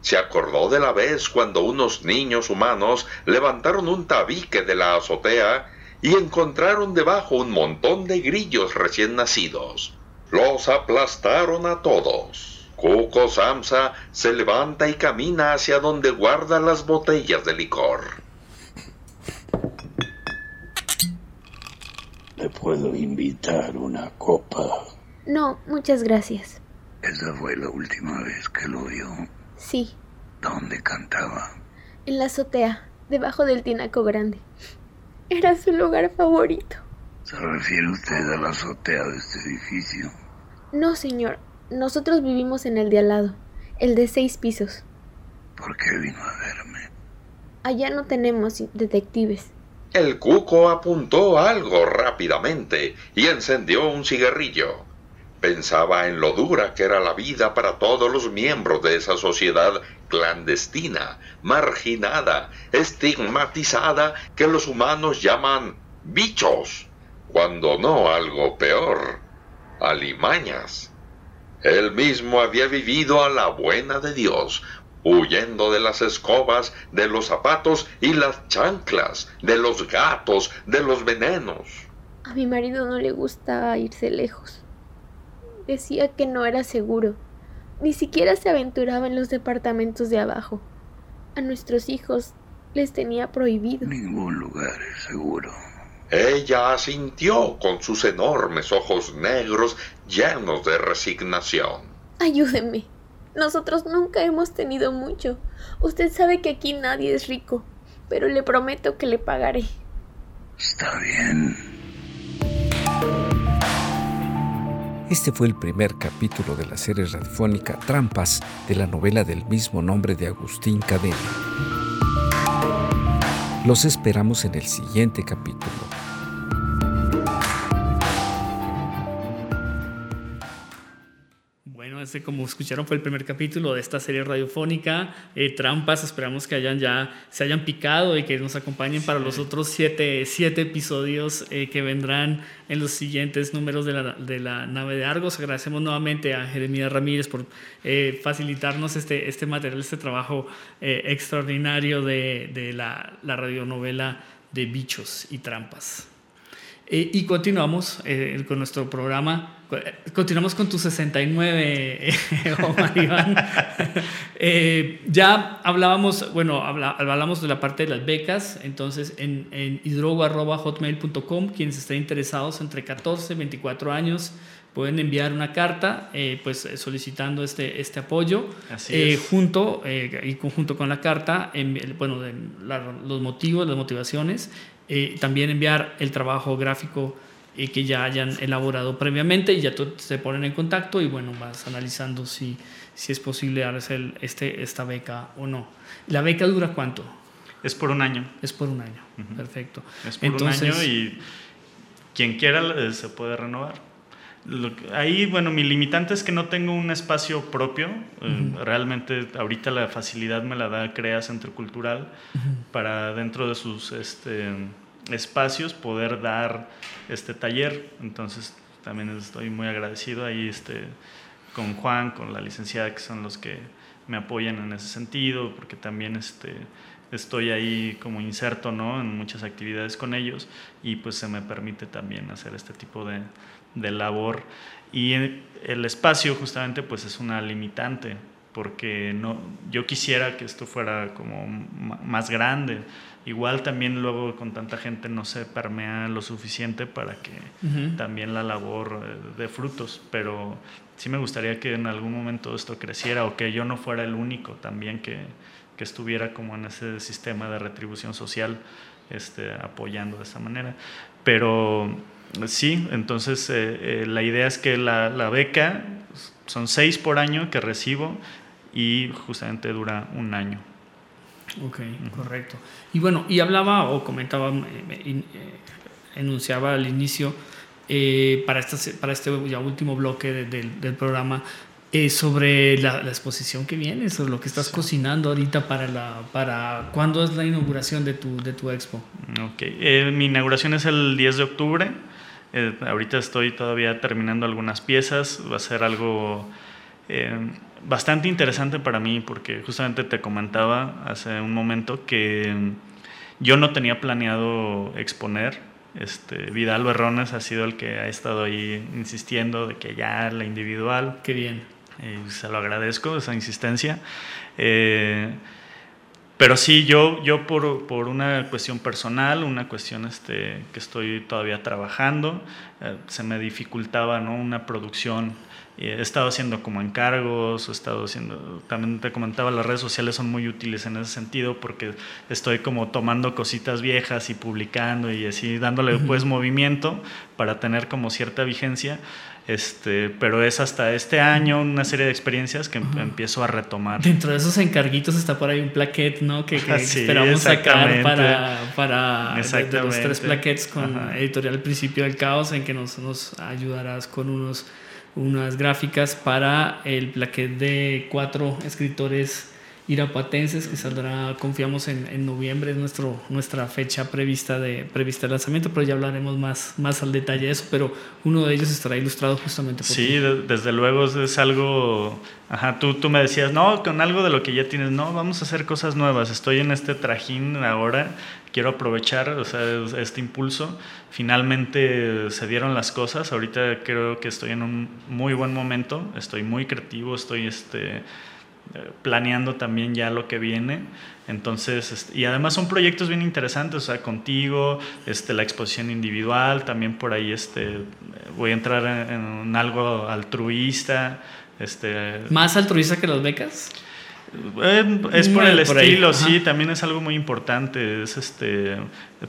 Se acordó de la vez cuando unos niños humanos levantaron un tabique de la azotea y encontraron debajo un montón de grillos recién nacidos. Los aplastaron a todos. Cuco Samsa se levanta y camina hacia donde guarda las botellas de licor. ¿Le puedo invitar una copa? No, muchas gracias. Esa fue la última vez que lo vio. Sí, ¿Dónde cantaba? en la azotea, debajo del tinaco grande. Era su lugar favorito. ¿Se refiere usted a la azotea de este edificio? No, señor. Nosotros vivimos en el de al lado, el de seis pisos. ¿Por qué vino a verme? Allá no tenemos detectives. El cuco apuntó algo rápidamente y encendió un cigarrillo. Pensaba en lo dura que era la vida para todos los miembros de esa sociedad clandestina, marginada, estigmatizada que los humanos llaman bichos, cuando no algo peor, alimañas. Él mismo había vivido a la buena de Dios, huyendo de las escobas, de los zapatos y las chanclas, de los gatos, de los venenos. A mi marido no le gusta irse lejos. Decía que no era seguro. Ni siquiera se aventuraba en los departamentos de abajo. A nuestros hijos les tenía prohibido. Ningún lugar es seguro. Ella asintió con sus enormes ojos negros llenos de resignación. Ayúdeme. Nosotros nunca hemos tenido mucho. Usted sabe que aquí nadie es rico, pero le prometo que le pagaré. Está bien. Este fue el primer capítulo de la serie radiofónica Trampas de la novela del mismo nombre de Agustín Cadena. Los esperamos en el siguiente capítulo. Este, como escucharon, fue el primer capítulo de esta serie radiofónica. eh, Trampas, esperamos que hayan ya se hayan picado y que nos acompañen para los otros siete, siete episodios eh, que vendrán en los siguientes números de la, de la nave de Argos. Agradecemos nuevamente a Jeremías Ramírez por eh, facilitarnos este, este material, este trabajo extraordinario de, de la, la radionovela de bichos y trampas. Eh, y continuamos eh, con nuestro programa. Eh, Continuamos con tu 69, eh, <laughs> Omar Iván. Eh, ya hablábamos, bueno, habla- hablamos de la parte de las becas, entonces en, en hidrogo.hotmail.com, quienes estén interesados entre 14 y 24 años pueden enviar una carta eh, pues, solicitando este, este apoyo. Así Eh, es. junto y conjunto con la carta, envi- bueno, de la- los motivos, las motivaciones, también enviar el trabajo gráfico eh, que ya hayan elaborado previamente y ya se ponen en contacto y bueno, vas analizando si, si es posible darles el- este, esta beca o no. ¿La beca dura cuánto? Es por un año. Es por un año. Perfecto. Es por Entonces- un año y quien quiera eh, se puede renovar. Ahí, bueno, mi limitante es que no tengo un espacio propio. Eh, Realmente ahorita la facilidad me la da CREA Centro Cultural para dentro de sus este, espacios poder dar este taller. Entonces también estoy muy agradecido ahí este, con Juan, con la licenciada, que son los que me apoyan en ese sentido, porque también este, estoy ahí como inserto ¿no? en muchas actividades con ellos y pues se me permite también hacer este tipo de, de labor. Y el espacio justamente pues es una limitante, porque no, yo quisiera que esto fuera como más grande. Igual también luego con tanta gente no se permea lo suficiente para que también la labor eh, de frutos, pero sí me gustaría que en algún momento esto creciera o que yo no fuera el único también que, que estuviera como en ese sistema de retribución social este, apoyando de esa manera. Pero sí, entonces eh, eh, la idea es que la, la beca son seis por año que recibo y justamente dura un año. Ok, correcto. Y bueno, y hablaba o comentaba, eh, eh, enunciaba al inicio, eh, para, este, para este ya último bloque del, del programa, eh, sobre la, la, exposición que viene, sobre lo que estás sí. cocinando ahorita para la... Para, ¿Cuándo es la inauguración de tu, de tu expo? Ok, eh, mi inauguración es el 10 de octubre. Eh, ahorita estoy todavía terminando algunas piezas. Va a ser algo bastante interesante para mí porque justamente te comentaba hace un momento que yo no tenía planeado exponer. Este, Vidal Berrones ha sido el que ha estado ahí insistiendo de que ya la individual. Qué bien. Y se lo agradezco, esa insistencia. Eh, pero sí, yo, yo por, por, una cuestión personal, una cuestión este, que estoy todavía trabajando, eh, se me dificultaba ¿no? una producción. He estado haciendo como encargos, he estado haciendo, también te comentaba, las redes sociales son muy útiles en ese sentido porque estoy como tomando cositas viejas y publicando y así dándole uh -huh. pues movimiento para tener como cierta vigencia. Este, pero es hasta este año una serie de experiencias que uh -huh. empiezo a retomar. Dentro de esos encarguitos está por ahí un plaquet, ¿no? Que, que <laughs> sí, esperamos sacar para, para de, de los tres plaquets con Ajá. Editorial Principio del Caos, en que nos, nos ayudarás con unos, unas gráficas para el plaquet de cuatro escritores irapuatenses que saldrá, confiamos en, en noviembre, es nuestro, nuestra fecha prevista de, prevista de lanzamiento, pero ya hablaremos más, más al detalle de eso, pero uno de ellos estará ilustrado justamente por Sí, de, desde luego es algo, ajá, tú, tú me decías, no, con algo de lo que ya tienes, no, vamos a hacer cosas nuevas, estoy en este trajín ahora, quiero aprovechar o sea, este impulso, finalmente se dieron las cosas, ahorita creo que estoy en un muy buen momento, estoy muy creativo, estoy este planeando también ya lo que viene. Entonces, y además son proyectos bien interesantes, o sea, contigo, este, la exposición individual, también por ahí este, voy a entrar en, en algo altruista. Este, ¿Más altruista que las becas? Eh, es por el por estilo, sí, también es algo muy importante. Es este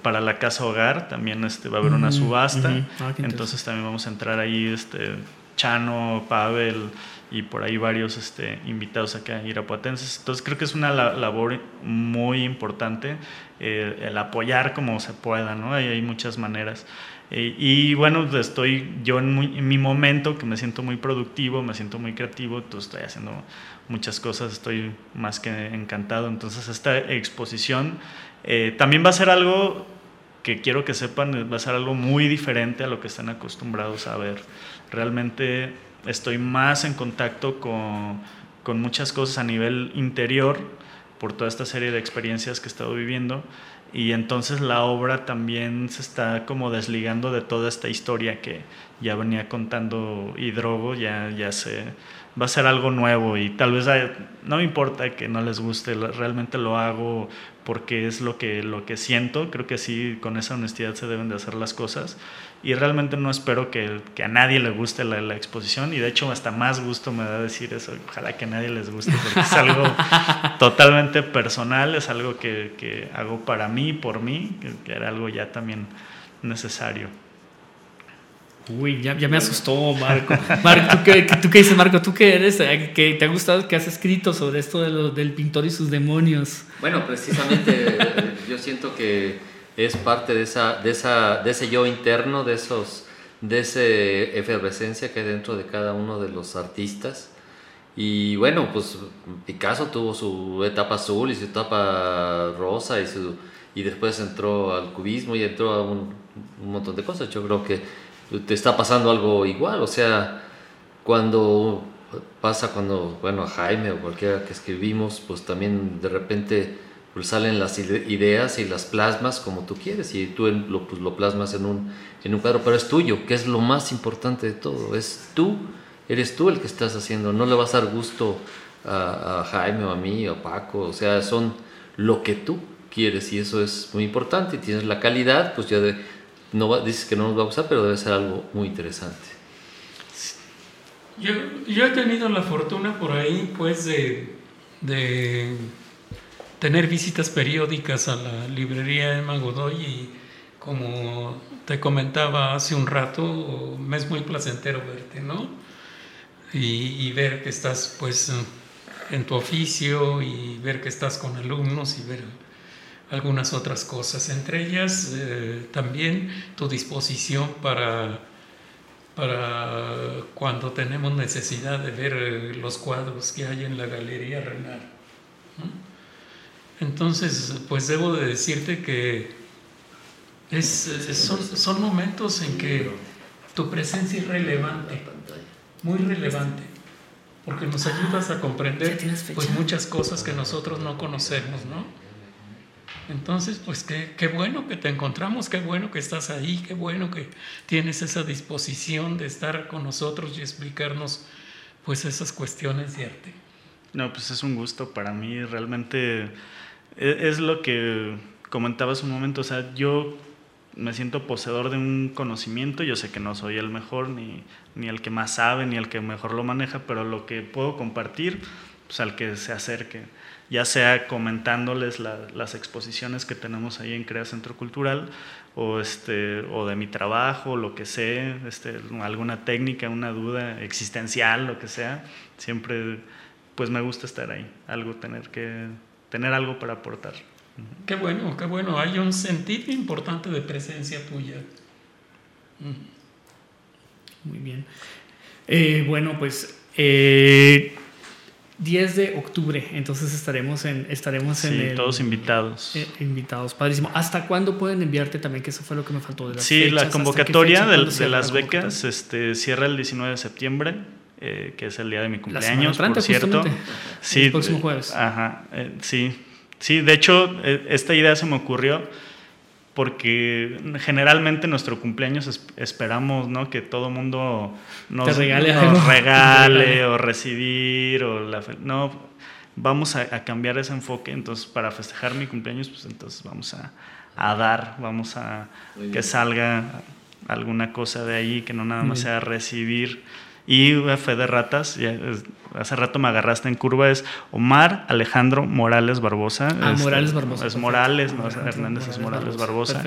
para la casa hogar, también este, va a haber una subasta. Uh -huh. ah, entonces también vamos a entrar ahí, este, Chano, Pavel, y por ahí varios este, invitados acá irapuatenses. Entonces creo que es una labor muy importante eh, el apoyar como se pueda, ¿no? Hay, hay muchas maneras. Eh, y bueno, estoy yo en, muy, en, mi momento que me siento muy productivo, me siento muy creativo, entonces estoy haciendo muchas cosas, estoy más que encantado. Entonces esta exposición eh, también va a ser algo que quiero que sepan, va a ser algo muy diferente a lo que están acostumbrados a ver. Realmente estoy más en contacto con, con, muchas cosas a nivel interior por toda esta serie de experiencias que he estado viviendo y entonces la obra también se está como desligando de toda esta historia que ya venía contando Hidrogo, ya, ya se va a ser algo nuevo y tal vez no importa que no les guste, realmente lo hago porque es lo que, lo que siento, creo que sí, con esa honestidad se deben de hacer las cosas y realmente no espero que, que a nadie le guste la, la, exposición y de hecho hasta más gusto me da decir eso, ojalá que a nadie les guste porque es algo <laughs> totalmente personal, es algo que, que, hago para mí, por mí, que, que era algo ya también necesario. Uy, ya, ya, me asustó, Marco. Marco, ¿tú qué, ¿tú qué, dices, Marco? ¿Tú qué eres? ¿Qué te ha gustado que has escrito sobre esto de lo, del pintor y sus demonios? Bueno, precisamente yo siento que es parte de, esa, de, esa, de ese yo interno, de, esos, de esa efervescencia que hay dentro de cada uno de los artistas. Y bueno, pues Picasso tuvo su etapa azul y su etapa rosa y, su, y después entró al cubismo y entró a un, un montón de cosas. Yo creo que te está pasando algo igual, o sea, cuando pasa cuando, bueno, a Jaime o cualquiera que escribimos, pues también de repente pues salen las ideas y las plasmas como tú quieres y tú lo, pues, lo plasmas en un, en un cuadro, pero es tuyo, que es lo más importante de todo, es tú, eres tú el que estás haciendo, no le vas a dar gusto a, Jaime o a mí o a Paco, o sea, son lo que tú quieres y eso es muy importante y tienes la calidad, pues ya de, dices que no nos va a gustar, pero debe ser algo muy interesante. Yo, he tenido la fortuna por ahí, pues, de tener visitas periódicas a la librería de Magodoy y como te comentaba hace un rato, me es muy placentero verte, ¿no? Y, y ver que estás, pues, en tu oficio y ver que estás con alumnos y ver algunas otras cosas, entre ellas eh, también tu disposición para, para cuando tenemos necesidad de ver eh, los cuadros que hay en la Galería Renal. Entonces, pues debo de decirte que es, son, son momentos en que tu presencia es relevante, muy relevante, porque nos ayudas a comprender pues, muchas cosas que nosotros no conocemos, ¿no? Entonces, pues qué, qué, bueno que te encontramos, qué bueno que estás ahí, qué bueno que tienes esa disposición de estar con nosotros y explicarnos pues esas cuestiones de arte. No, pues es un gusto para mí, realmente es, lo que comentabas un momento, o sea, yo me siento poseedor de un conocimiento, yo sé que no soy el mejor, ni, ni el que más sabe, ni el que mejor lo maneja, pero lo que puedo compartir, pues al que se acerque ya sea comentándoles las exposiciones que tenemos ahí en Crea Centro Cultural o, este, o de mi trabajo, lo que sé, este, alguna técnica, una duda existencial, lo que sea, siempre pues me gusta estar ahí, algo tener que tener algo para aportar. Qué bueno, qué bueno, hay un sentido importante de presencia tuya. Muy bien. Eh, bueno, pues eh, 10 de octubre, entonces estaremos en estaremos en el, todos invitados. Eh, invitados, padrísimo. ¿Hasta cuándo pueden enviarte también? Que eso fue lo que me faltó de las Sí, la convocatoria de, las becas este, cierra el 19 de septiembre, eh, que es el día de mi cumpleaños, por cierto. Sí, el próximo jueves. Ajá, eh, sí. Sí, de hecho, esta idea se me ocurrió porque generalmente nuestro cumpleaños esperamos ¿no? que todo mundo nos, <laughs> regale, regale o recibir o la no vamos a, cambiar ese enfoque entonces para festejar mi cumpleaños pues entonces vamos a, a dar vamos a que salga alguna cosa de ahí que no nada más sea recibir y fe de ratas, hace rato me agarraste en curva, es Omar Alejandro Morales Barbosa. Ah, Morales Barbosa. Es Morales, no es Hernández, es Morales Barbosa.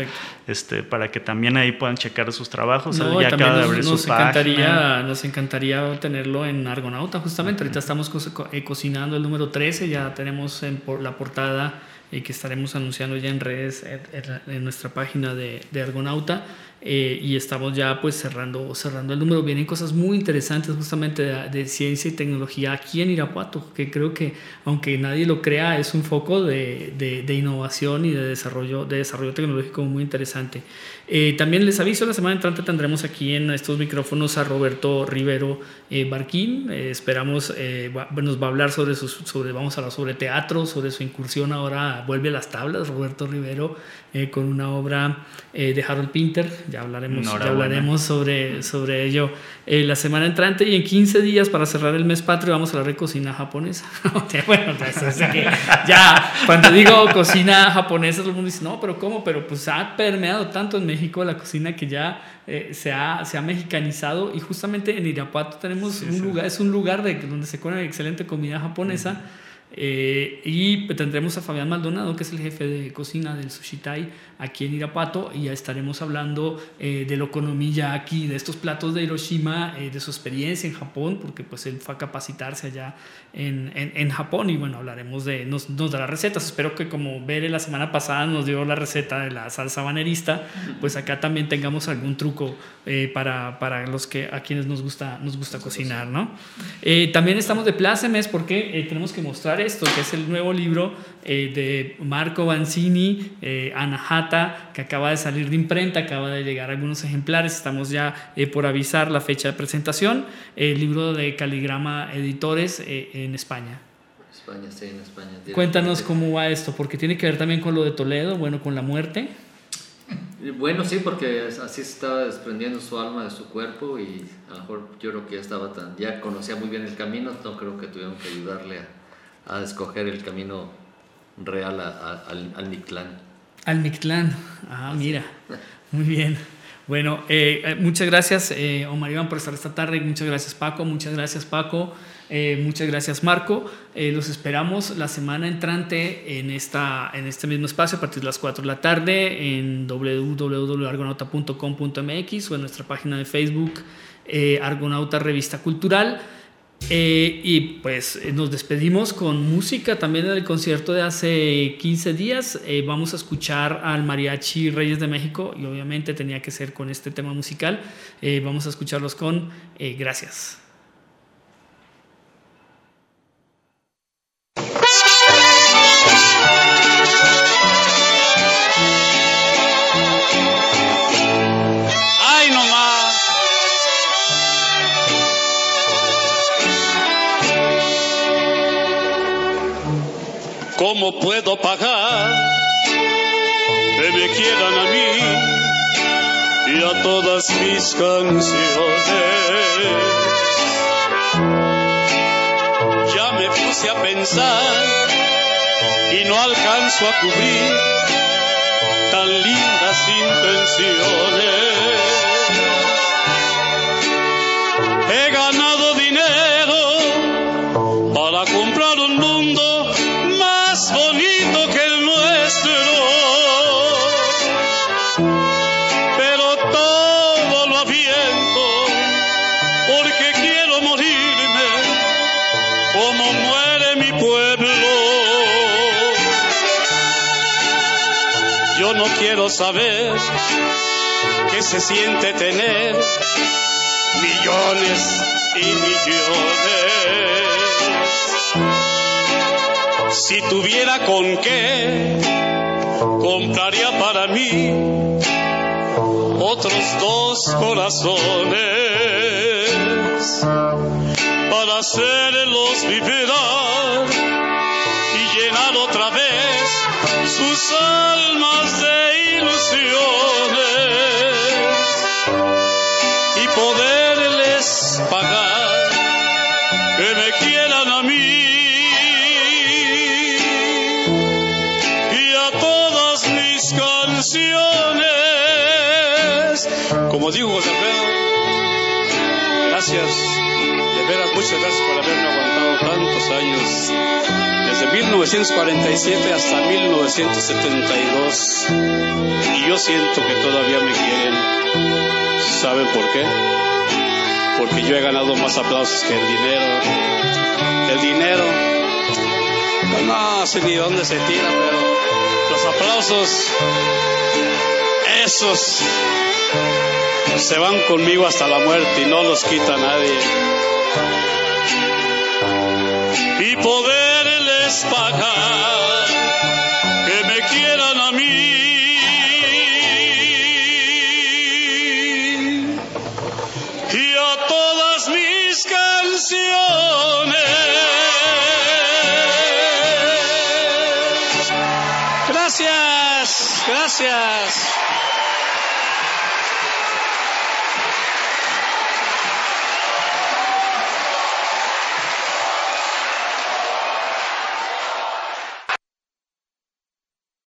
Este, para que también ahí puedan checar sus trabajos. ya acaba de abrir nos, encantaría, Nos encantaría tenerlo en Argonauta, justamente. Ahorita estamos eh, cocinando el número 13, ya tenemos en por la portada y que estaremos anunciando ya en redes en, nuestra página de, de Argonauta. Eh, y estamos ya pues cerrando, cerrando el número. Vienen cosas muy interesantes justamente de, ciencia y tecnología aquí en Irapuato, que creo que aunque nadie lo crea es un foco de, de, innovación y de desarrollo, de desarrollo tecnológico muy interesante. Eh, también les aviso, la semana entrante tendremos aquí en estos micrófonos a Roberto Rivero eh, Barquín. esperamos, nos va a hablar sobre, sus, sobre, vamos a hablar sobre teatro, sobre su incursión ahora, vuelve a las tablas, Roberto Rivero, con una obra de Harold Pinter ya hablaremos, ya hablaremos sobre, sobre ello eh, la semana entrante y en 15 días para cerrar el mes patrio vamos a la recocina japonesa. <laughs> bueno, ya cuando digo cocina japonesa todo el mundo dice, no, pero ¿cómo? Pero pues ha permeado tanto en México la cocina que ya eh, se, ha, se ha mexicanizado y justamente en Irapuato tenemos un lugar, es un lugar de, donde se come excelente comida japonesa. Eh, y tendremos a Fabián Maldonado, que es el jefe de cocina del Sushitai aquí en Irapuato, y ya estaremos hablando eh, de lo economía aquí, de estos platos de Hiroshima, eh, de su experiencia en Japón, porque pues él fue a capacitarse allá en, en, Japón, y bueno, hablaremos de, nos, nos dará recetas. Espero que como Bere la semana pasada nos dio la receta de la salsa banerista, pues acá también tengamos algún truco para, para, los que a quienes nos gusta, nos gusta cocinar, ¿no? también estamos de plácemes porque tenemos que mostrar esto, que es el nuevo libro eh, de Marco Banzini, eh, Anahata, que acaba de salir de imprenta, acaba de llegar algunos ejemplares, estamos ya eh, por avisar la fecha de presentación, el libro de Caligrama Editores eh, en España. España, sí, en España. Cuéntanos cómo va esto, porque tiene que ver también con lo de Toledo, bueno, con la muerte. Bueno, sí, porque así estaba desprendiendo su alma de su cuerpo y a lo mejor yo creo que ya estaba tan, ya conocía muy bien el camino, no creo que tuvieron que ayudarle a, a escoger el camino real al, al Mictlán. Al Mictlán, ah, mira, muy bien. Bueno, eh, eh, muchas gracias eh, Omar Iván por estar esta tarde, muchas gracias Paco, muchas gracias Paco, muchas gracias Marco. los esperamos la semana entrante en, esta, en este mismo espacio a partir de las 4 de la tarde en www.argonauta.com.mx o en nuestra página de Facebook Argonauta Revista Cultural. Eh, y pues eh, nos despedimos con música también del concierto de hace 15 días. Eh, vamos a escuchar al Mariachi Reyes de México y obviamente tenía que ser con este tema musical. vamos a escucharlos con Gracias. Puedo pagar que me quieran a mí y a todas mis canciones? Ya me puse a pensar y no alcanzo a cubrir tan lindas intenciones. He ganado quiero saber qué se siente tener millones y millones. Si tuviera con qué, compraría para mí otros dos corazones para hacerlos vibrar y llenar otra vez sus almas de y poderles pagar que me quieran a mí. Como digo, José Alfredo, gracias, veras muchas gracias por haberme aguantado tantos años, desde 1947 hasta 1972, y yo siento que todavía me quieren. ¿Saben por qué? Porque yo he ganado más aplausos que el dinero. El dinero, no sé ni dónde se tira, pero los aplausos, esos se van conmigo hasta la muerte y no los quita nadie y poderles pagar que me quieran